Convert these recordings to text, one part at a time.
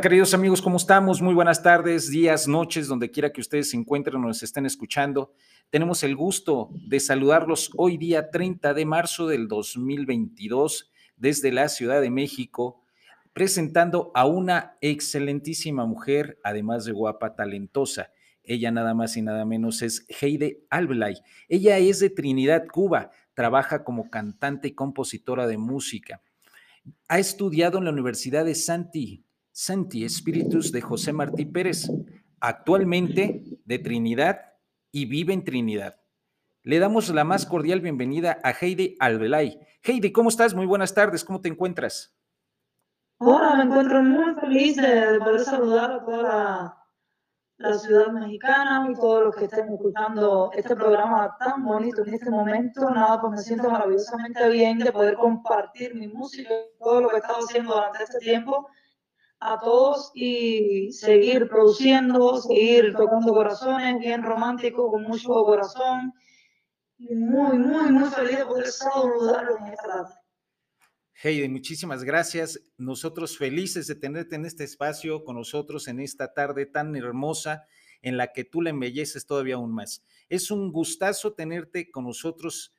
Queridos amigos, ¿cómo estamos? Muy buenas tardes, días, noches, donde quiera que ustedes se encuentren o nos estén escuchando. Tenemos el gusto de saludarlos hoy día 30 de marzo del 2022 desde la Ciudad de México, presentando a una excelentísima mujer, además de guapa, talentosa. Ella nada más y nada menos es Heide Albelay. Ella es de Trinidad, Cuba, trabaja como cantante y compositora de música. Ha estudiado en la Universidad de Santi, Santi Espíritus de José Martí Pérez, actualmente de Trinidad y vive en Trinidad. Le damos la más cordial bienvenida a Heidi Albelay. Heidi, ¿cómo estás? Muy buenas tardes, ¿cómo te encuentras? Hola, me encuentro muy feliz de poder saludar a toda la, la ciudad mexicana y todos los que estén escuchando este programa tan bonito en este momento. Nada, pues me siento maravillosamente bien de poder compartir mi música, todo lo que he estado haciendo durante este tiempo a todos y seguir produciendo, seguir tocando corazones, bien romántico, con mucho corazón. Muy, muy, muy feliz de poder saludarlo en esta tarde. Heidi, muchísimas gracias. Nosotros felices de tenerte en este espacio con nosotros en esta tarde tan hermosa en la que tú la embelleces todavía aún más. Es un gustazo tenerte con nosotros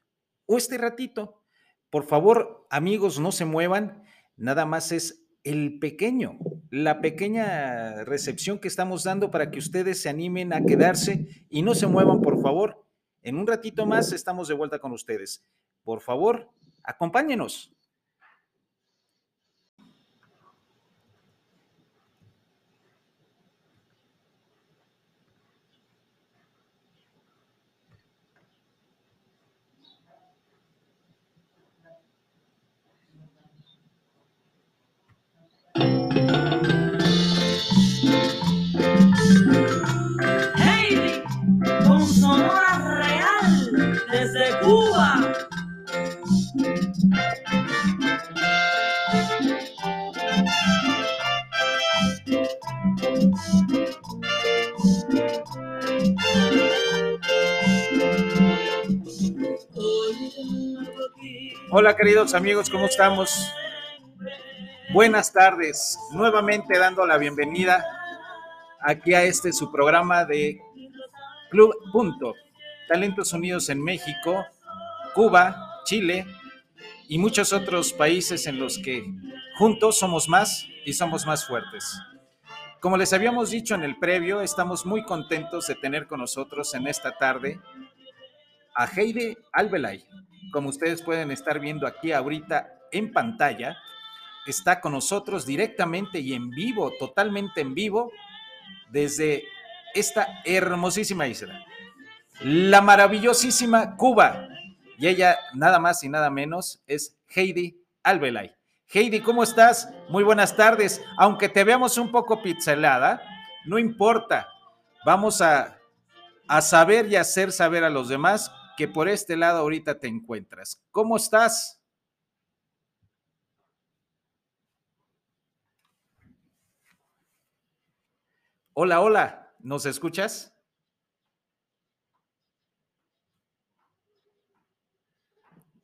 o este ratito. Por favor, amigos, no se muevan. Nada más es el pequeño, la pequeña recepción que estamos dando para que ustedes se animen a quedarse y no se muevan, por favor. En un ratito más estamos de vuelta con ustedes. Por favor, acompáñenos. Queridos amigos, ¿cómo estamos? Buenas tardes, nuevamente dando la bienvenida aquí a este su programa de Club Punto, Talentos Unidos en México, Cuba, Chile y muchos otros países en los que juntos somos más y somos más fuertes. Como les habíamos dicho en el previo, estamos muy contentos de tener con nosotros en esta tarde a Heide Albelay, como ustedes pueden estar viendo aquí ahorita en pantalla, está con nosotros directamente y en vivo, totalmente en vivo, desde esta hermosísima isla, la maravillosísima Cuba. Y ella, nada más y nada menos, es Heidi Albelay. Heidi, ¿cómo estás? Muy buenas tardes. Aunque te veamos un poco pixelada, no importa. Vamos a, a saber y hacer saber a los demás que por este lado ahorita te encuentras. ¿Cómo estás? Hola, hola, ¿nos escuchas?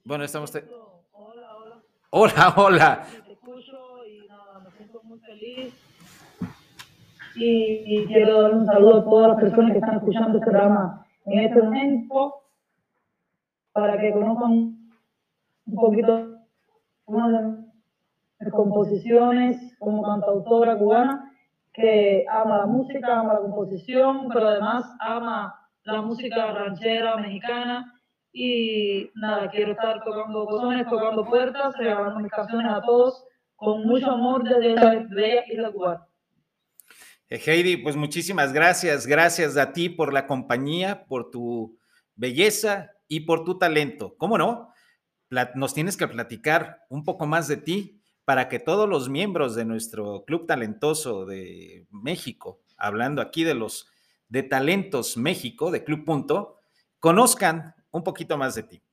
Bueno, estamos... Hola, hola. Hola, hola. Te escucho y nada, me siento muy feliz. Y quiero dar un saludo a todas las personas que están escuchando este programa en este momento para que conozcan un poquito más de composiciones como cantautora cubana que ama la música, ama la composición, pero además ama la música ranchera mexicana y nada, quiero estar tocando botones, tocando puertas, regalando mis canciones a todos con mucho amor desde la bella isla cubana. Eh, Heidi, pues muchísimas gracias, gracias a ti por la compañía, por tu belleza, y por tu talento. ¿Cómo no? Nos tienes que platicar un poco más de ti para que todos los miembros de nuestro Club Talentoso de México, hablando aquí de los de Talentos México, de Club Punto, conozcan un poquito más de ti.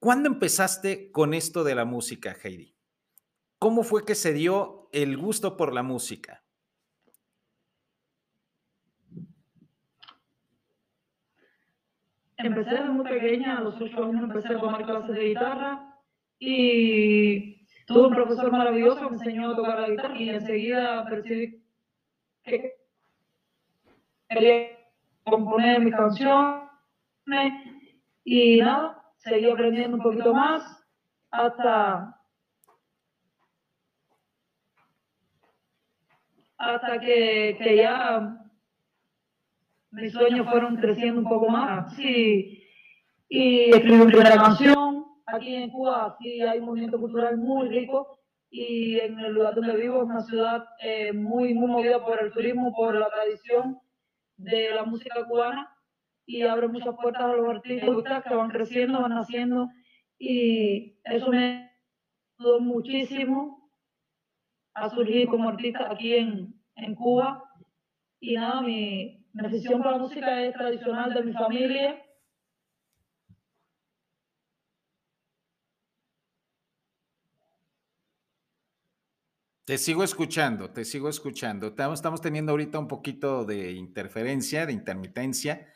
¿Cuándo empezaste con esto de la música, Heidi? ¿Cómo fue que se dio el gusto por la música? Empecé desde muy pequeña, a los ocho años empecé a tomar clases de guitarra y tuve un profesor maravilloso que me enseñó a tocar la guitarra y enseguida percibí que quería componer mis canciones y nada, seguí aprendiendo un poquito más hasta hasta que, que ya mis sueños fueron creciendo un poco más y, y escribí mi primera canción. Aquí en Cuba sí hay un movimiento cultural muy rico. Y en el lugar donde vivo es una ciudad eh, muy, muy movida por el turismo, por la tradición de la música cubana. Y abre muchas puertas a los artistas que van creciendo, van naciendo. Y eso me ayudó muchísimo a surgir como artista aquí en, en Cuba. Y nada, mi, mi afición la música es tradicional de mi familia. Te sigo escuchando, te sigo escuchando. Estamos teniendo ahorita un poquito de interferencia, de intermitencia,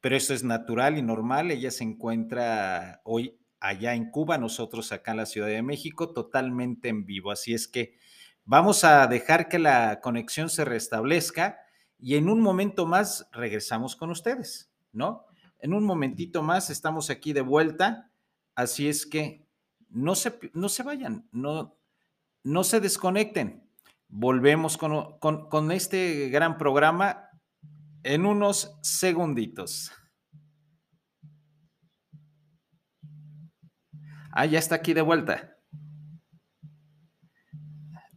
pero eso es natural y normal. Ella se encuentra hoy allá en Cuba, nosotros acá en la Ciudad de México, totalmente en vivo. Así es que vamos a dejar que la conexión se restablezca y en un momento más regresamos con ustedes, ¿no? En un momentito más estamos aquí de vuelta, así es que no se, no se vayan, no, no se desconecten. Volvemos con, este gran programa en unos segunditos. Ah, ya está aquí de vuelta.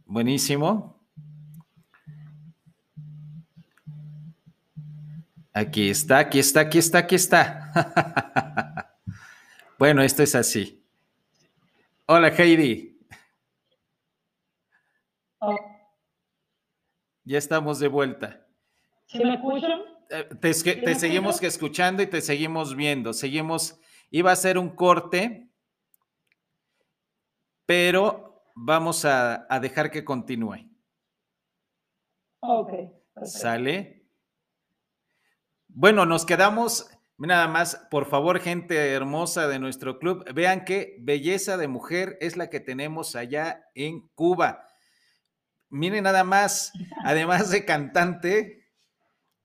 Buenísimo. Aquí está, aquí está, aquí está, aquí está. bueno, esto es así. Hola, Heidi. Oh. Ya estamos de vuelta. ¿Sí me escuchan? Eh, te, seguimos escuchando y te seguimos viendo. Seguimos, iba a ser un corte, pero vamos a, dejar que continúe. Ok. ¿Sale? Bueno, nos quedamos, nada más, por favor, gente hermosa de nuestro club, vean qué belleza de mujer es la que tenemos allá en Cuba. Miren nada más, además de cantante,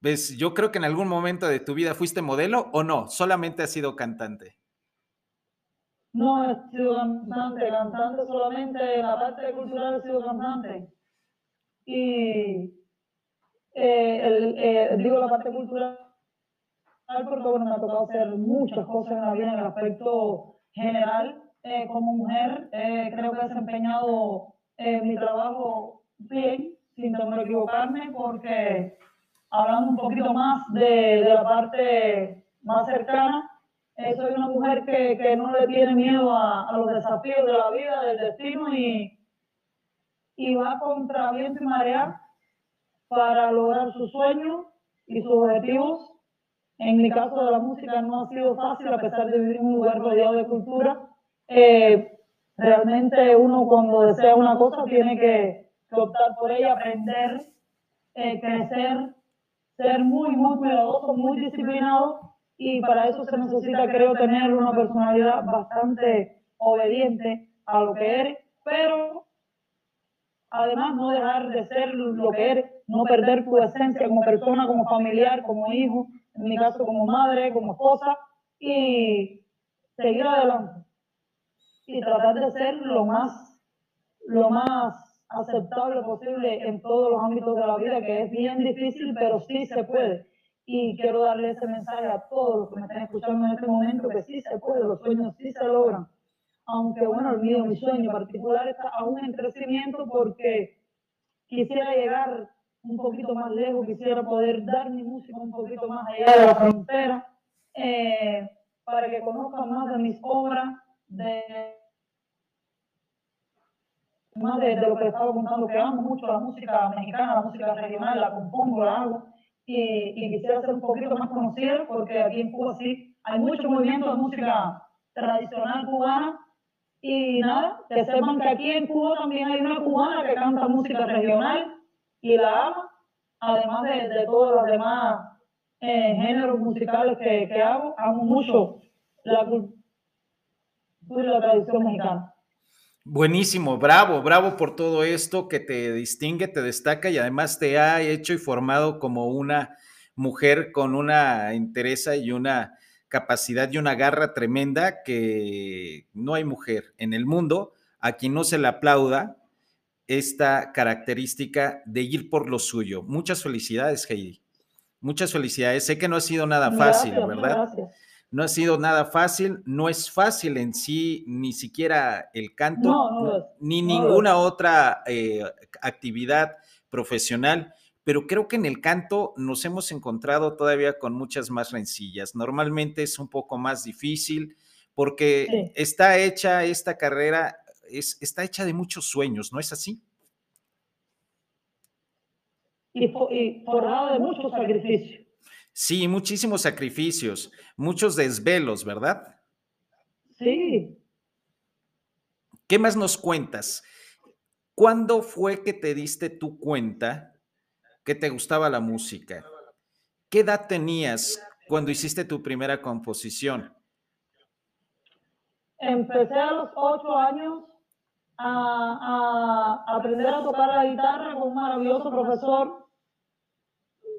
ves, yo creo que en algún momento de tu vida fuiste modelo o no, solamente has sido cantante. No, he sido cantante, cantante solamente, en la parte cultural he sido cantante. Y eh, eh, digo la parte cultural porque bueno, me ha tocado hacer muchas cosas en la vida en el aspecto general. Eh, como mujer, creo que he desempeñado mi trabajo bien, sin temor a equivocarme, porque hablando un poquito más de, la parte más cercana, eh, soy una mujer que, que, no le tiene miedo a, a, los desafíos de la vida, del destino y, y va contra viento y marea para lograr sus sueños y sus objetivos. En mi caso de la música no ha sido fácil, a pesar de vivir en un lugar rodeado de cultura. Eh, realmente uno cuando desea una cosa tiene que, optar por ella, aprender, eh, crecer, ser muy, muy cuidadoso, muy disciplinado y para eso se necesita, creo, tener una personalidad bastante obediente a lo que eres, pero además no dejar de ser lo que eres, no perder tu esencia como persona, como familiar, como hijo, en mi caso como madre, como esposa, y seguir adelante y tratar de ser lo más, lo más aceptable posible en todos los ámbitos de la vida, que es bien difícil, pero sí se puede. Y quiero darle ese mensaje a todos los que me están escuchando en este momento, que sí se puede, los sueños sí se logran. Aunque bueno, el mío, mi sueño particular está aún en crecimiento porque quisiera llegar un poquito más lejos, quisiera poder dar mi música un poquito más allá de la frontera, eh, para que conozcan más de mis obras, de más de, lo que estaba contando, que amo mucho la música mexicana, la música regional, la compongo, la hago, y, quisiera ser un poquito más conocida, porque aquí en Cuba sí hay mucho movimiento de música tradicional cubana, y nada, que sepan que aquí en Cuba también hay una cubana que canta música regional y la ama, además de, de todos los demás eh, géneros musicales que, que hago, amo mucho la cultura y la tradición mexicana. Buenísimo, bravo, bravo por todo esto que te distingue, te destaca y además te ha hecho y formado como una mujer con una entereza y una capacidad y una garra tremenda que no hay mujer en el mundo a quien no se le aplauda esta característica de ir por lo suyo. Muchas felicidades, Heidi. Muchas felicidades. Sé que no ha sido nada fácil, ¿verdad? no ha sido nada fácil, no es fácil en sí ni siquiera el canto, ni ninguna otra eh, actividad profesional, pero creo que en el canto nos hemos encontrado todavía con muchas más rencillas. Normalmente es un poco más difícil porque está hecha esta carrera, es, está hecha de muchos sueños, ¿no es así? Y, y de muchos sacrificios. Sí, muchísimos sacrificios, muchos desvelos, ¿verdad? Sí. ¿Qué más nos cuentas? ¿Cuándo fue que te diste tu cuenta que te gustaba la música? ¿Qué edad tenías cuando hiciste tu primera composición? Empecé a los ocho años a, a aprender a tocar la guitarra con un maravilloso profesor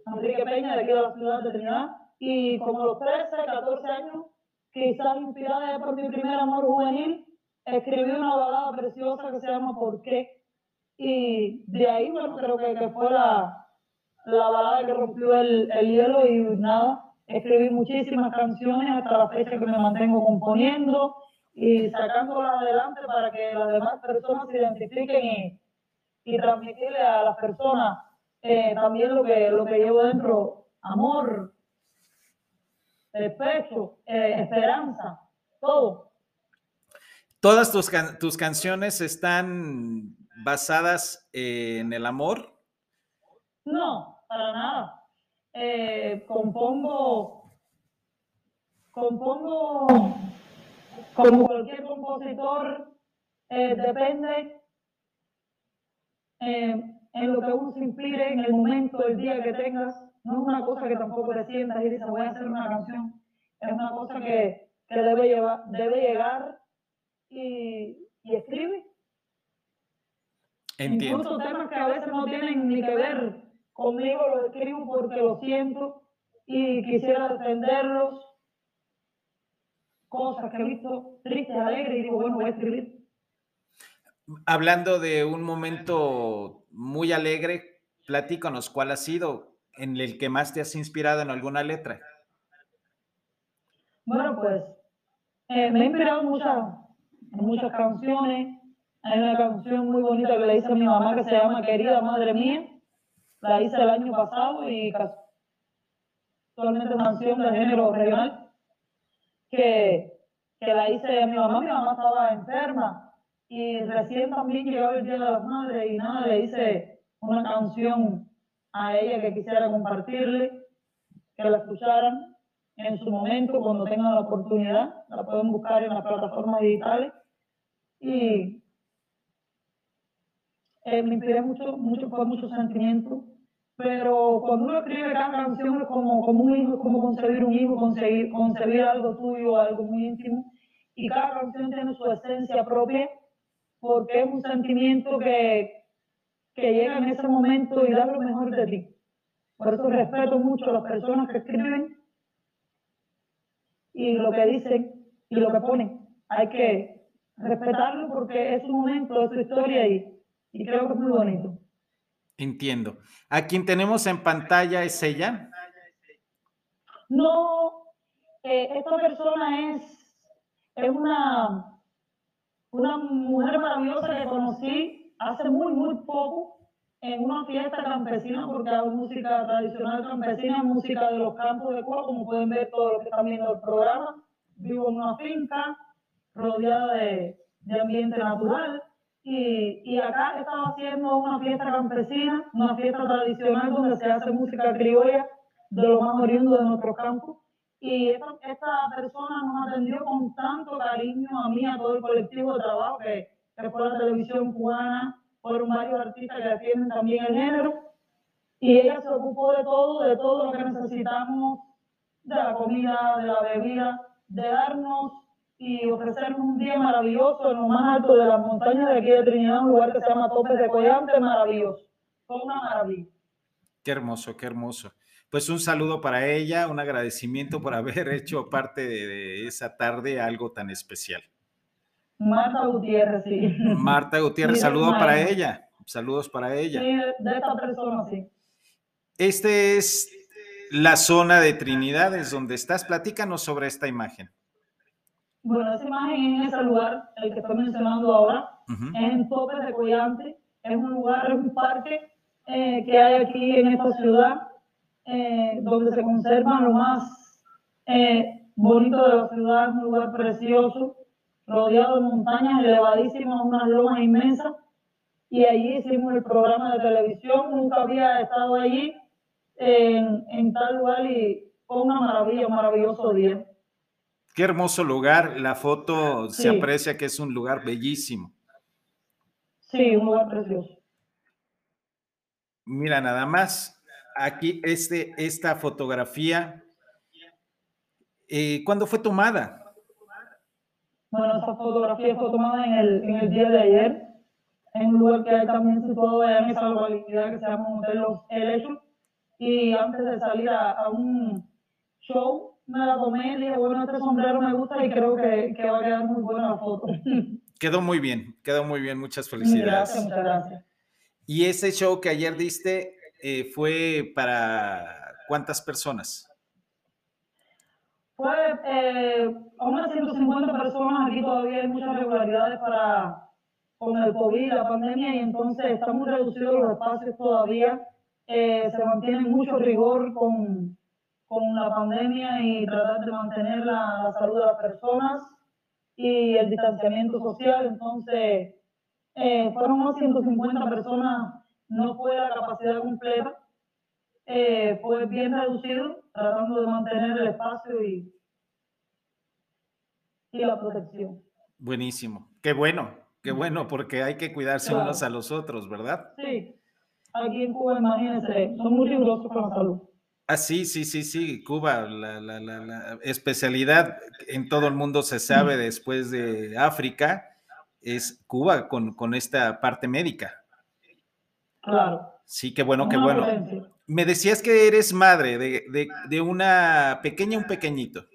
Enrique Peña, de aquí de la ciudad de Trinidad, y como los 13, 14 años, quizás inspirada por mi primer amor juvenil, escribí una balada preciosa que se llama ¿Por qué? Y de ahí, bueno, creo que, que fue la, la balada que rompió el, el hielo y nada, escribí muchísimas canciones hasta la fecha que me mantengo componiendo y sacándolas adelante para que las demás personas se identifiquen y, y transmitirle a las personas eh, también lo que, lo que llevo dentro, amor, despecho, eh, esperanza, todo. ¿Todas tus, tus canciones están basadas en el amor? No, para nada. Eh, compongo, compongo como cualquier compositor, depende en lo que uno se inspire en el momento, el día que tengas. No es una cosa que tampoco te sientas y dices, voy a hacer una canción. Es una cosa que, que debe, llevar, debe llegar y, y escribe. Entiendo. Incluso temas que a veces no tienen ni que ver conmigo, los escribo porque lo siento y quisiera defenderlos. Cosas que he visto tristes, alegres y digo, bueno, voy a escribir. Hablando de un momento muy alegre, platícanos, ¿cuál ha sido en el que más te has inspirado en alguna letra? Bueno, pues eh, me he inspirado muchas, en muchas canciones. Hay una canción muy bonita que le hice a mi mamá que se llama Querida Madre Mía. La hice el año pasado y actualmente una canción de género regional que, que la hice a mi mamá. Mi mamá estaba enferma y recién también llegó el Día de las Madres y nada, le hice una canción a ella que quisiera compartirle, que la escucharan en su momento, cuando tengan la oportunidad. La pueden buscar en las plataformas digitales. Y eh, me inspiré mucho, mucho, por mucho sentimiento. Pero cuando uno escribe cada canción es como, como un hijo, es como concebir un hijo, concebir, concebir algo tuyo, algo muy íntimo. Y cada canción tiene su esencia propia porque es un sentimiento que, que llega en ese momento y da lo mejor de ti. Por eso respeto mucho a las personas que escriben y lo que dicen y lo que ponen. Hay que respetarlo porque es un momento de su historia y, y creo que es muy bonito. Entiendo. ¿A quien tenemos en pantalla es ella? No, eh, esta persona es, es una una mujer maravillosa que conocí hace muy, muy poco en una fiesta campesina, porque hago música tradicional campesina, música de los campos de Cuba, como pueden ver todos los que están viendo el programa. Vivo en una finca rodeada de, de ambiente natural. Y, y, acá estaba haciendo una fiesta campesina, una fiesta tradicional donde se hace música criolla de los más oriundos de nuestros campos y esta, persona nos atendió con tanto cariño a mí, a todo el colectivo de trabajo que, que fue la televisión cubana, fueron varios artistas que atienden también el género, y ella se ocupó de todo, de todo lo que necesitamos, de la comida, de la bebida, de darnos y ofrecernos un día maravilloso en lo más alto de las montañas de aquí de Trinidad, un lugar que se llama Topes de Collante, maravilloso. Fue una maravilla. Qué hermoso, qué hermoso. Pues un saludo para ella, un agradecimiento por haber hecho parte de esa tarde algo tan especial. Marta Gutiérrez, sí. Marta Gutiérrez, saludo para ella. Saludos para ella. Sí, de esta persona, sí. Este es la zona de Trinidad, es donde estás. Platícanos sobre esta imagen. Bueno, esa imagen en ese lugar, el que estoy mencionando ahora, es en Topes de Collante. Es un lugar, es un parque eh, que hay aquí en esta ciudad, eh, donde se conservan lo más eh, bonito de la ciudad, es un lugar precioso, rodeado de montañas elevadísimas, unas lomas inmensas. Y allí hicimos el programa de televisión, nunca había estado allí en, en tal lugar y fue una maravilla, un maravilloso día. Qué hermoso lugar. La foto se aprecia que es un lugar bellísimo. Sí, un lugar precioso. Mira, nada más. Aquí, este, esta fotografía, eh, ¿cuándo fue tomada? Bueno, esa fotografía fue tomada en el, en el día de ayer, en un lugar que hay también situado en esa localidad que se llama Hotel Los Helechos. Y antes de salir a, a un show, me la tomé y bueno, este sombrero me gusta y creo que, que va a quedar muy buena la foto. Quedó muy bien, quedó muy bien, muchas felicidades. Gracias, muchas gracias. Y ese show que ayer diste eh, fue para cuántas personas? Fue eh, a unas 150 personas, aquí todavía hay muchas regularidades para con el COVID, la pandemia, y entonces estamos reducidos los espacios todavía. Eh, se mantiene mucho rigor con, con la pandemia y tratar de mantener la, salud de las personas y el distanciamiento social. Entonces, eh, fueron unos 150 personas, no fue la capacidad completa, eh, fue bien reducido, tratando de mantener el espacio y, y la protección. Buenísimo, qué bueno, qué bueno, porque hay que cuidarse unos a los otros, ¿verdad? Sí, aquí en Cuba, imagínense, son muy rigurosos con la salud. Ah, sí, sí, sí, sí, Cuba, la, la, la, especialidad en todo el mundo se sabe después de África, es Cuba con, con esta parte médica. Claro. Sí, qué bueno, qué bueno. Me decías que eres madre de, de, de una pequeña, un pequeñito.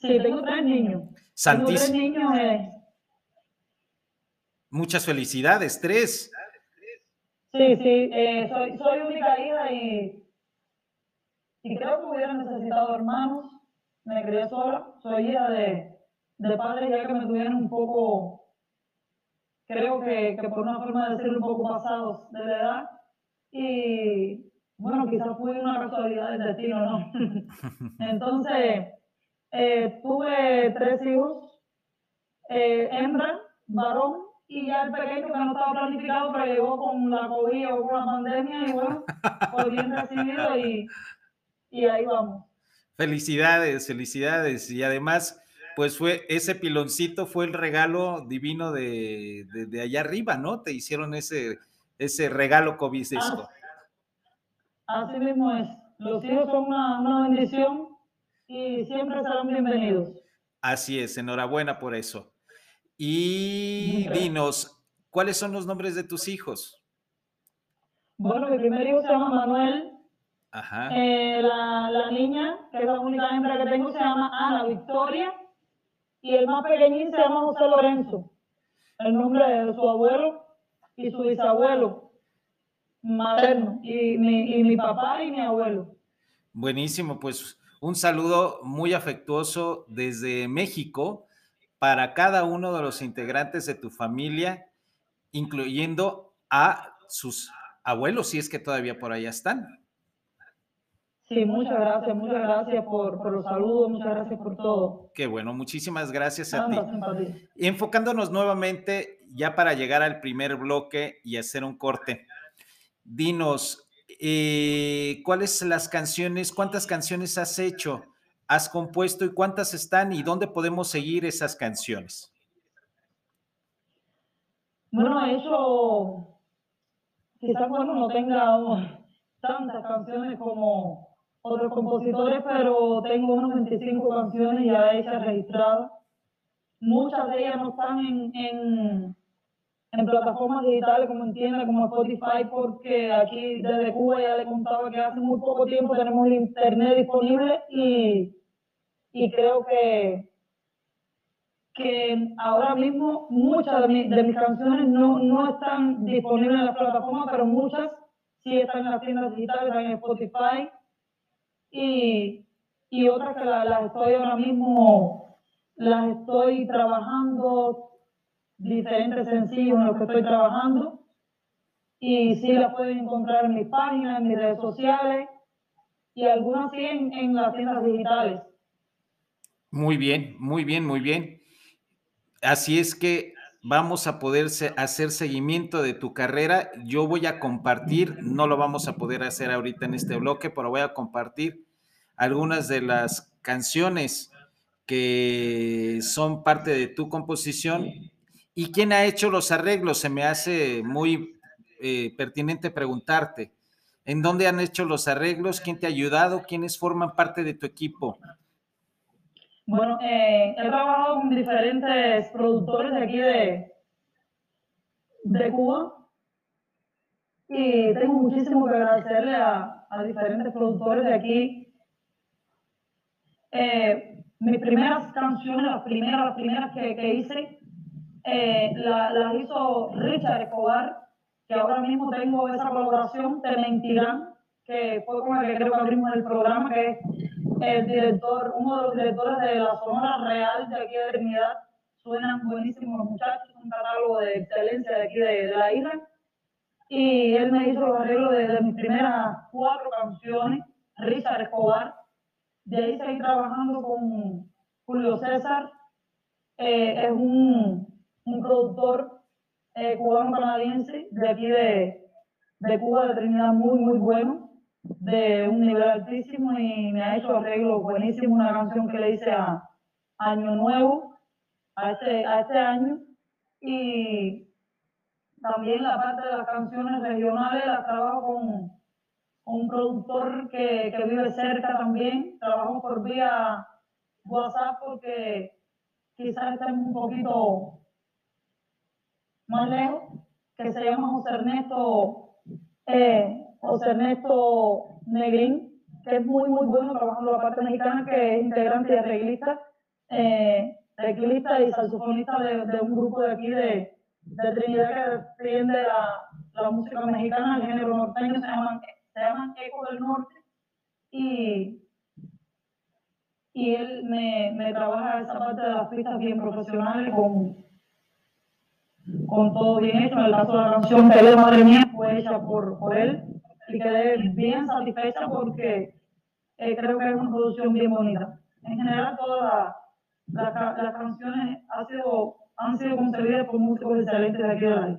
Sí, tengo tres niños. Santísimo. Tengo tres niños. Eh. Muchas felicidades, tres. Sí, sí, eh, soy, soy única hija y, y creo que hubiera necesitado hermanos. Me crié sola, soy hija de, de padres ya que me tuvieron un poco, creo que, que por una forma de decirlo, un poco pasados de la edad. Y bueno, quizás fue una casualidad del destino, ¿no? Entonces, eh, tuve tres hijos, eh, hembra, varón y ya el pequeño que no estaba planificado, pero llegó con la COVID o con la pandemia y bueno, fue bien recibido y, y ahí vamos. Felicidades, felicidades. Y además, pues fue ese piloncito fue el regalo divino de, de, de allá arriba, ¿no? Te hicieron ese, ese regalo COVID Así, así mismo es. Los hijos son una, una bendición y siempre serán bienvenidos. Así es, enhorabuena por eso. Y dinos, ¿cuáles son los nombres de tus hijos? Bueno, mi primer hijo se llama Manuel. Ajá. Eh, la, la, niña, que es la única hembra que tengo, se llama Ana Victoria. Y el más pequeñín se llama José Lorenzo. El nombre de su abuelo y su bisabuelo materno. Y mi, y mi papá y mi abuelo. Buenísimo, pues un saludo muy afectuoso desde México para cada uno de los integrantes de tu familia, incluyendo a sus abuelos, si es que todavía por allá están. Sí, muchas gracias, muchas gracias por, por los saludos, muchas gracias por todo. Qué bueno, muchísimas gracias a ti. Y enfocándonos nuevamente, ya para llegar al primer bloque y hacer un corte, dinos, eh, ¿cuáles las canciones, cuántas canciones has hecho? Has compuesto y cuántas están y dónde podemos seguir esas canciones? Bueno, eso quizás bueno no tenga tantas canciones como, otros compositores, pero tengo unos 25 canciones ya hechas, registradas. Muchas de ellas no están en, en, en plataformas digitales como entiende, como Spotify, porque aquí desde Cuba ya le contaba que hace muy poco tiempo tenemos el internet disponible y, y creo que, que ahora mismo muchas de, de mis canciones no, no están disponibles en las plataformas, pero muchas sí están en las tiendas digitales, en Spotify y, y otras que las estoy ahora mismo, las estoy trabajando, diferentes sencillos en los que estoy trabajando y sí las pueden encontrar en mis páginas, en mis redes sociales y algunas sí en, en las tiendas digitales. Muy bien, muy bien, muy bien. Así es que vamos a poder hacer seguimiento de tu carrera. Yo voy a compartir, no lo vamos a poder hacer ahorita en este bloque, pero voy a compartir algunas de las canciones que son parte de tu composición. ¿Y quién ha hecho los arreglos? Se me hace muy eh, pertinente preguntarte. ¿En dónde han hecho los arreglos? ¿Quién te ha ayudado? ¿Quiénes forman parte de tu equipo? Bueno, eh, he trabajado con diferentes productores de aquí de, de Cuba y tengo muchísimo que agradecerle a, a diferentes productores de aquí. Eh, mis primeras canciones, las primeras, las primeras que, que hice, eh, las hizo Richard Escobar, que ahora mismo tengo esa colaboración, Te Mentirán, que fue con la que creo que abrimos el programa, que es el director, uno de los directores de la Sonora Real de aquí de Trinidad. Suenan buenísimos los muchachos, un catálogo de excelencia de aquí de, de la isla. Y él me hizo los arreglos de, de, mis primeras cuatro canciones, Richard Escobar. De ahí seguí trabajando con Julio César. Eh, es un, un productor eh, cubano-canadiense de aquí de, de Cuba, de Trinidad, muy, muy bueno de un nivel altísimo y me ha hecho arreglo buenísimo, una canción que le hice a Año Nuevo, a este, a este año. Y también la parte de las canciones regionales la trabajo con, un productor que, que, vive cerca también. Trabajo por vía WhatsApp porque quizás estemos un poquito más lejos, que se llama José Ernesto. Eh, José Ernesto Negrín, que es muy, muy bueno trabajando la parte mexicana, que es integrante y arreglista, eh, teclista y saxofonista de, de, un grupo de aquí de, de Trinidad que defiende la, la, música mexicana, el género norteño, se llaman, se llaman Eco del Norte, y, y él me, me trabaja esa parte de las pistas bien profesionales con, con todo bien hecho. En el caso de la canción Tele Madre Mía fue hecha por, por él y quedé bien satisfecha porque eh, creo que es una producción bien bonita. En general, todas las la, canciones ha sido, han sido concebidas por músicos excelentes de aquí de la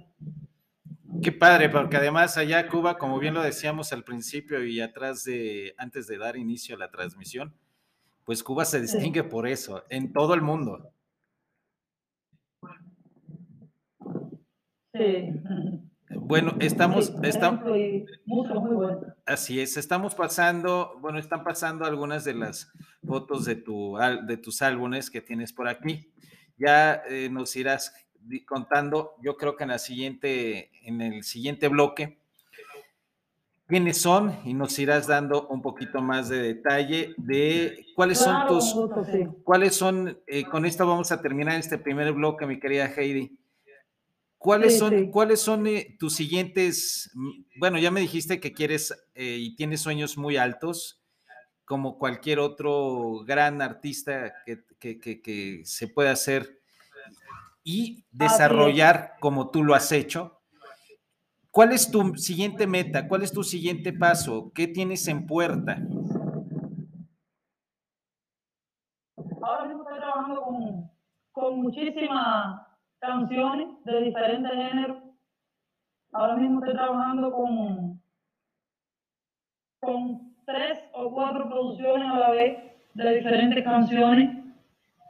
Qué padre, porque además allá Cuba, como bien lo decíamos al principio y atrás de, antes de dar inicio a la transmisión, pues Cuba se distingue sí. por eso, en todo el mundo. Sí. Bueno, estamos, estamos, así es, estamos pasando, bueno, están pasando algunas de las fotos de, tu, de tus álbumes que tienes por aquí. Ya eh, nos irás contando, yo creo que en la siguiente, en el siguiente bloque, quiénes son y nos irás dando un poquito más de detalle de cuáles son Claro, tus, con gusto, sí. cuáles son, eh, con esto vamos a terminar este primer bloque, mi querida Heidi. ¿Cuáles Sí, son, sí. ¿cuáles son eh, tus siguientes? Bueno, ya me dijiste que quieres eh, y tienes sueños muy altos, como cualquier otro gran artista que, que- que- que se puede hacer y desarrollar como tú lo has hecho. ¿Cuál es tu siguiente meta? ¿Cuál es tu siguiente paso? ¿Qué tienes en puerta? Ahora mismo estoy trabajando con, con muchísimas canciones de diferentes géneros. Ahora mismo estoy trabajando con, con tres o cuatro producciones a la vez de diferentes canciones.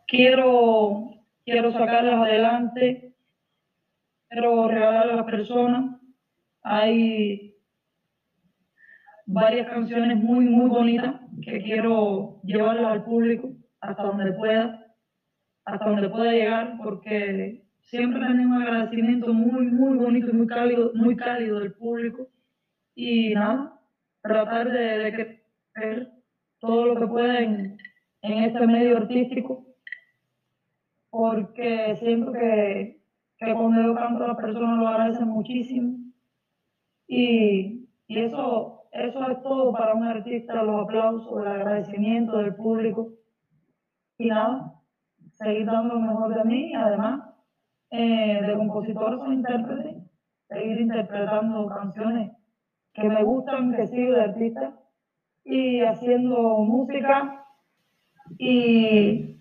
Quiero, quiero sacarlas adelante, quiero regalarlas a las personas. Hay, varias canciones muy, muy bonitas que quiero llevarlas al público hasta donde pueda, hasta donde pueda llegar, porque siempre tenemos un agradecimiento muy, muy bonito y muy cálido, muy cálido del público. Y nada, tratar de, de que todo lo que pueden en este medio artístico, porque siento que, que cuando yo canto las personas lo agradecen muchísimo. Y, y eso, eso es todo para un artista, los aplausos, el agradecimiento del público. Y nada, seguir dando lo mejor de mí, además eh, de compositor soy intérprete, seguir interpretando canciones que me gustan, que sigo de artista y haciendo música y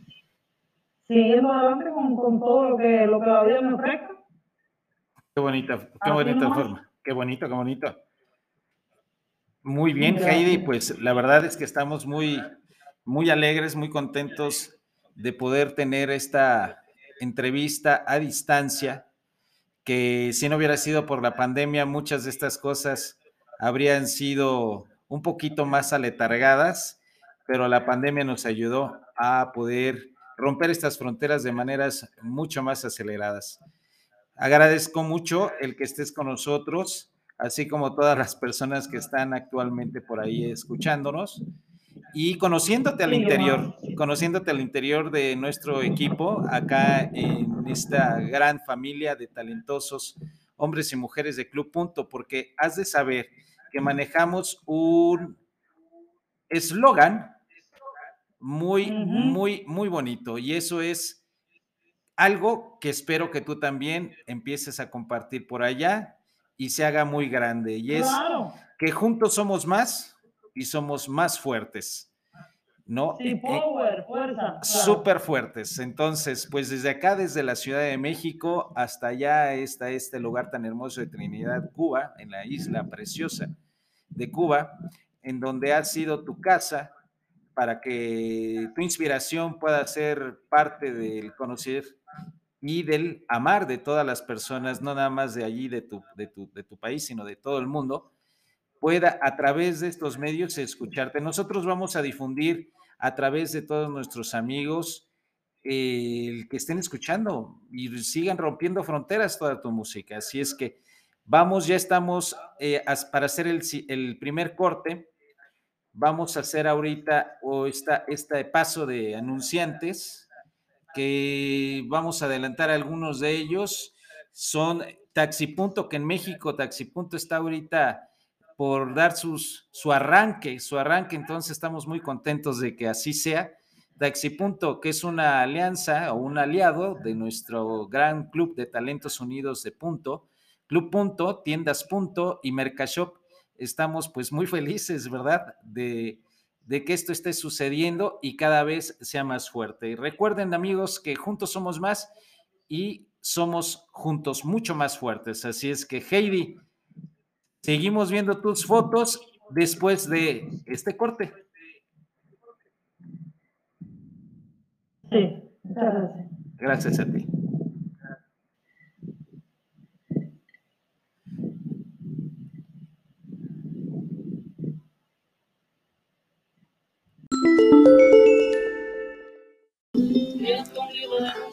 siguiendo adelante con, con todo lo que, lo que la vida me ofrezca. Qué bonita, qué bonita forma, qué bonito, qué bonito. Muy bien, Heidi, pues la verdad es que estamos muy, muy alegres, muy contentos de poder tener esta entrevista a distancia, que si no hubiera sido por la pandemia, muchas de estas cosas habrían sido un poquito más aletargadas, pero la pandemia nos ayudó a poder romper estas fronteras de maneras mucho más aceleradas. Agradezco mucho el que estés con nosotros, así como todas las personas que están actualmente por ahí escuchándonos y conociéndote al interior, conociéndote al interior de nuestro equipo, acá en esta gran familia de talentosos hombres y mujeres de Club Punto, porque has de saber que manejamos un eslogan muy, muy, muy bonito y eso es algo que espero que tú también empieces a compartir por allá y se haga muy grande y es que juntos somos más y somos más fuertes. ¿no? Sí, eh, eh, power, fuerza. Súper fuertes. Entonces, pues desde acá, desde la Ciudad de México hasta allá está este lugar tan hermoso de Trinidad, Cuba, en la isla preciosa de Cuba, en donde ha sido tu casa para que tu inspiración pueda ser parte del conocer y del amar de todas las personas, no nada más de allí, de tu, de tu, de tu país, sino de todo el mundo, pueda a través de estos medios escucharte. Nosotros vamos a difundir a través de todos nuestros amigos el que estén escuchando y sigan rompiendo fronteras toda tu música. Así es que vamos, ya estamos eh, para hacer el, primer corte. Vamos a hacer ahorita o esta, este paso de anunciantes que vamos a adelantar algunos de ellos. Son Taxipunto, que en México Taxipunto está ahorita por dar sus, su arranque, su arranque, entonces estamos muy contentos de que así sea. Taxipunto, que es una alianza o un aliado de nuestro gran club de talentos unidos de Punto, Club Punto, Tiendas Punto y Mercashop. Estamos pues muy felices, ¿verdad? De, de que esto esté sucediendo y cada vez sea más fuerte. Y recuerden amigos que juntos somos más y somos juntos mucho más fuertes. Así es que Heidi, Seguimos viendo tus fotos después de este corte. Sí, gracias. Gracias a ti.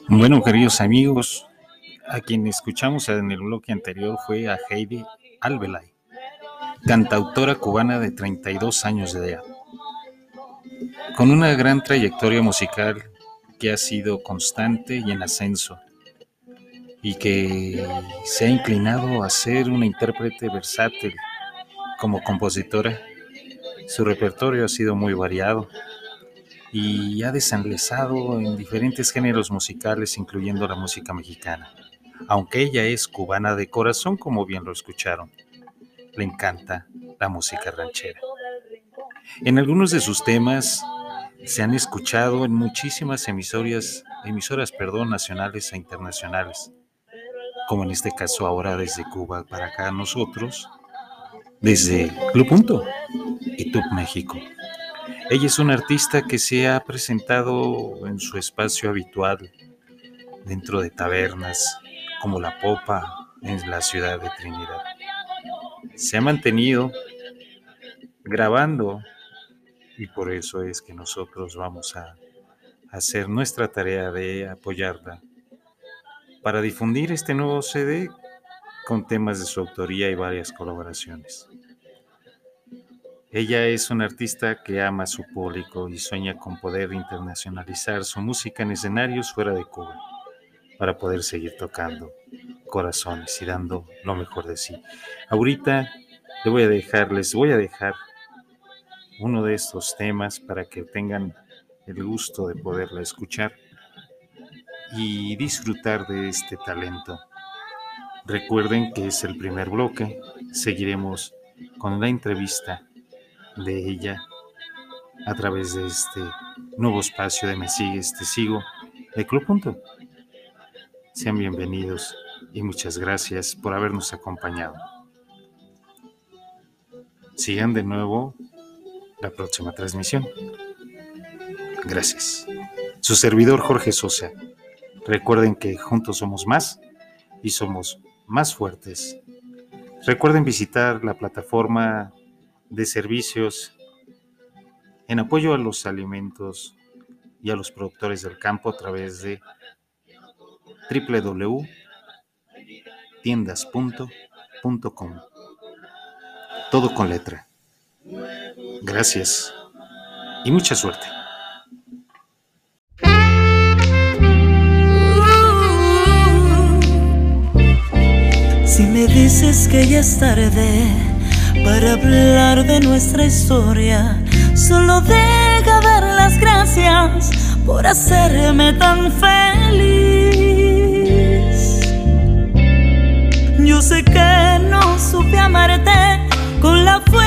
Bueno, queridos amigos, a quien escuchamos en el bloque anterior fue a Heidi Albelay cantautora cubana de 32 años de edad, con una gran trayectoria musical que ha sido constante y en ascenso, y que se ha inclinado a ser una intérprete versátil como compositora. Su repertorio ha sido muy variado y ha desanglesado en diferentes géneros musicales, incluyendo la música mexicana, aunque ella es cubana de corazón, como bien lo escucharon le encanta la música ranchera. En algunos de sus temas se han escuchado en muchísimas emisoras, emisoras perdón, nacionales e internacionales, como en este caso ahora desde Cuba para acá nosotros, desde Club Punto y Tup México. Ella es una artista que se ha presentado en su espacio habitual dentro de tabernas como La Popa en la ciudad de Trinidad se ha mantenido grabando y por eso es que nosotros vamos a hacer nuestra tarea de apoyarla para difundir este nuevo CD con temas de su autoría y varias colaboraciones. Ella es una artista que ama a su público y sueña con poder internacionalizar su música en escenarios fuera de Cuba para poder seguir tocando corazones y dando lo mejor de sí. Ahorita le voy a dejar, les voy a dejar uno de estos temas para que tengan el gusto de poderla escuchar y disfrutar de este talento. Recuerden que es el primer bloque, seguiremos con la entrevista de ella a través de este nuevo espacio de Me Sigues, Te Sigo de Club Punto. Sean bienvenidos y muchas gracias por habernos acompañado. Sigan de nuevo la próxima transmisión. Gracias. Su servidor Jorge Sosa. Recuerden que juntos somos más y somos más fuertes. Recuerden visitar la plataforma de servicios en apoyo a los alimentos y a los productores del campo a través de www.tiendas.com. Todo con letra. Gracias y mucha suerte. Si me dices que ya es tarde para hablar de nuestra historia, solo deja dar las gracias por hacerme tan feliz. Con la